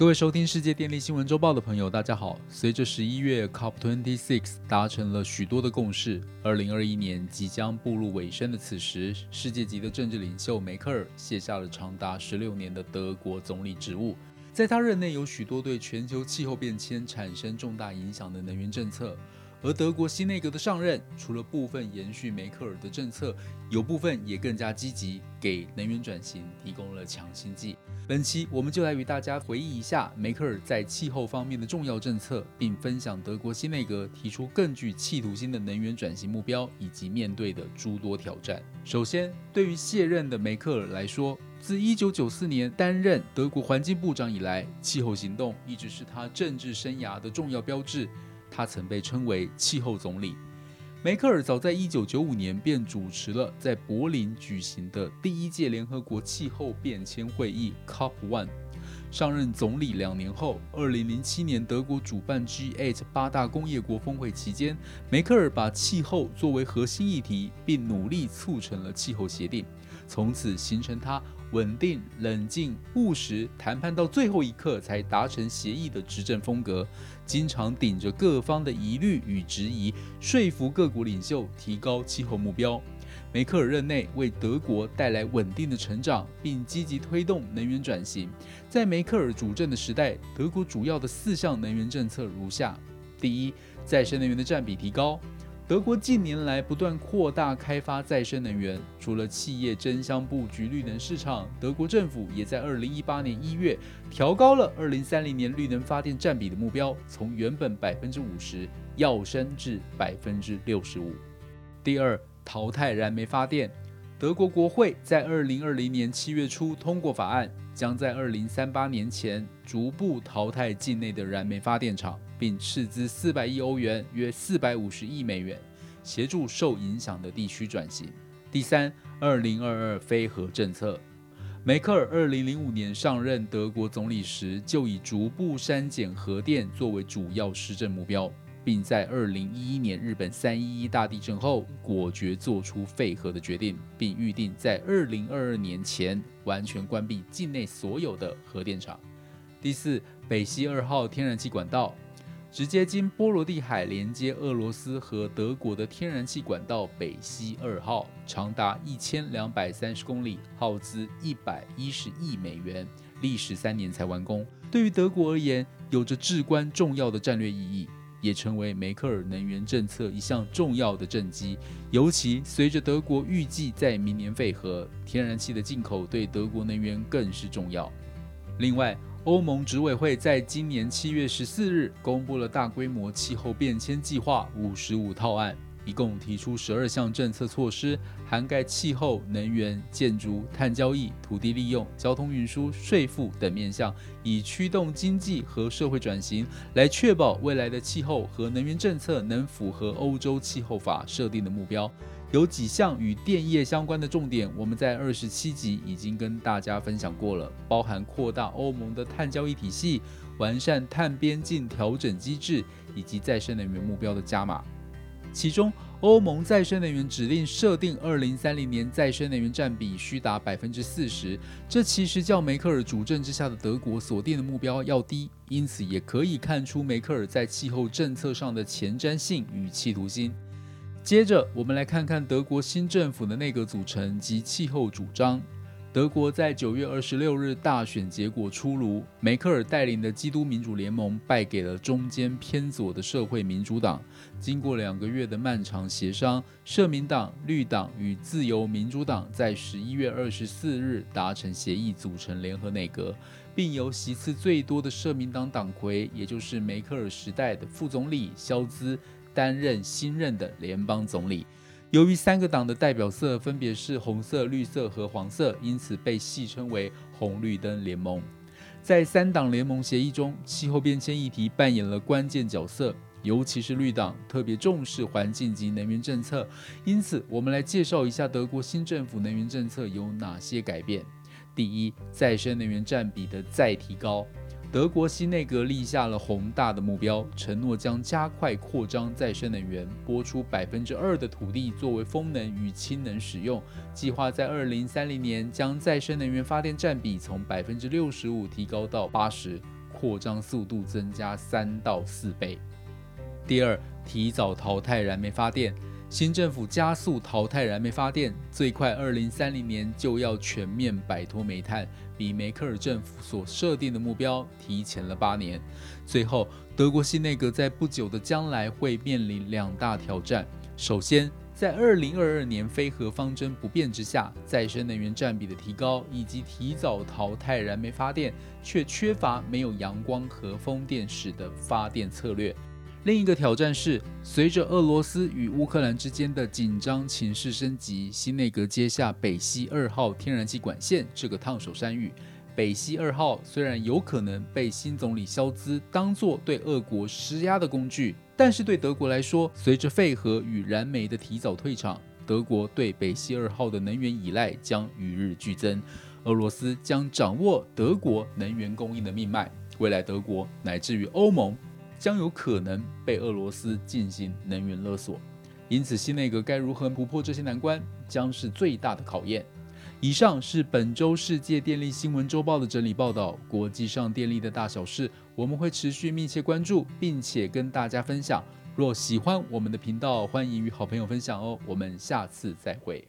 各位收听世界电力新闻周报的朋友，大家好。随着十一月 COP26 达成了许多的共识，二零二一年即将步入尾声的此时，世界级的政治领袖梅克尔卸下了长达十六年的德国总理职务。在他任内，有许多对全球气候变迁产生重大影响的能源政策。而德国新内阁的上任，除了部分延续梅克尔的政策，有部分也更加积极，给能源转型提供了强心剂。本期我们就来与大家回忆一下梅克尔在气候方面的重要政策，并分享德国新内阁提出更具企图心的能源转型目标以及面对的诸多挑战。首先，对于卸任的梅克尔来说，自1994年担任德国环境部长以来，气候行动一直是他政治生涯的重要标志。他曾被称为气候总理。梅克尔早在1995年便主持了在柏林举行的第一届联合国气候变迁会议 （COP1）。上任总理两年后，2007年德国主办 G8 八大工业国峰会期间，梅克尔把气候作为核心议题，并努力促成了气候协定，从此形成他。稳定、冷静、务实，谈判到最后一刻才达成协议的执政风格，经常顶着各方的疑虑与质疑，说服各国领袖提高气候目标。梅克尔任内为德国带来稳定的成长，并积极推动能源转型。在梅克尔主政的时代，德国主要的四项能源政策如下：第一，再生能源的占比提高。德国近年来不断扩大开发再生能源，除了企业争相布局绿能市场，德国政府也在2018年1月调高了2030年绿能发电占比的目标，从原本50%要升至65%。第二，淘汰燃煤发电。德国国会在2020年7月初通过法案，将在2038年前逐步淘汰境内的燃煤发电厂。并斥资四百亿欧元，约四百五十亿美元，协助受影响的地区转型。第三，二零二二非核政策。梅克尔二零零五年上任德国总理时，就以逐步删减核电作为主要施政目标，并在二零一一年日本三一一大地震后，果决做出废核的决定，并预定在二零二二年前完全关闭境内所有的核电厂。第四，北溪二号天然气管道。直接经波罗的海连接俄罗斯和德国的天然气管道北溪二号，长达一千两百三十公里，耗资一百一十亿美元，历时三年才完工。对于德国而言，有着至关重要的战略意义，也成为梅克尔能源政策一项重要的政绩。尤其随着德国预计在明年废核，天然气的进口对德国能源更是重要。另外，欧盟执委会在今年七月十四日公布了大规模气候变迁计划五十五套案，一共提出十二项政策措施，涵盖气候、能源、建筑、碳交易、土地利用、交通运输、税负等面向，以驱动经济和社会转型，来确保未来的气候和能源政策能符合欧洲气候法设定的目标。有几项与电业相关的重点，我们在二十七集已经跟大家分享过了，包含扩大欧盟的碳交易体系、完善碳边境调整机制以及再生能源目标的加码。其中，欧盟再生能源指令设定二零三零年再生能源占比需达百分之四十，这其实较梅克尔主政之下的德国锁定的目标要低，因此也可以看出梅克尔在气候政策上的前瞻性与企图心。接着，我们来看看德国新政府的内阁组成及气候主张。德国在九月二十六日大选结果出炉，梅克尔带领的基督民主联盟败给了中间偏左的社会民主党。经过两个月的漫长协商，社民党、绿党与自由民主党在十一月二十四日达成协议，组成联合内阁，并由席次最多的社民党党魁，也就是梅克尔时代的副总理肖兹。担任新任的联邦总理。由于三个党的代表色分别是红色、绿色和黄色，因此被戏称为“红绿灯联盟”。在三党联盟协议中，气候变迁议题扮演了关键角色，尤其是绿党特别重视环境及能源政策。因此，我们来介绍一下德国新政府能源政策有哪些改变。第一，再生能源占比的再提高。德国新内阁立下了宏大的目标，承诺将加快扩张再生能源，拨出百分之二的土地作为风能与氢能使用。计划在二零三零年将再生能源发电占比从百分之六十五提高到八十，扩张速度增加三到四倍。第二，提早淘汰燃煤发电。新政府加速淘汰燃煤发电，最快二零三零年就要全面摆脱煤炭，比梅克尔政府所设定的目标提前了八年。最后，德国新内阁在不久的将来会面临两大挑战。首先，在二零二二年非核方针不变之下，再生能源占比的提高，以及提早淘汰燃煤发电，却缺乏没有阳光和风电时的发电策略。另一个挑战是，随着俄罗斯与乌克兰之间的紧张情势升级，新内阁接下北溪二号天然气管线这个烫手山芋。北溪二号虽然有可能被新总理肖兹当作对俄国施压的工具，但是对德国来说，随着废核与燃煤的提早退场，德国对北溪二号的能源依赖将与日俱增。俄罗斯将掌握德国能源供应的命脉，未来德国乃至于欧盟。将有可能被俄罗斯进行能源勒索，因此新内阁该如何突破这些难关，将是最大的考验。以上是本周世界电力新闻周报的整理报道，国际上电力的大小事，我们会持续密切关注，并且跟大家分享。若喜欢我们的频道，欢迎与好朋友分享哦。我们下次再会。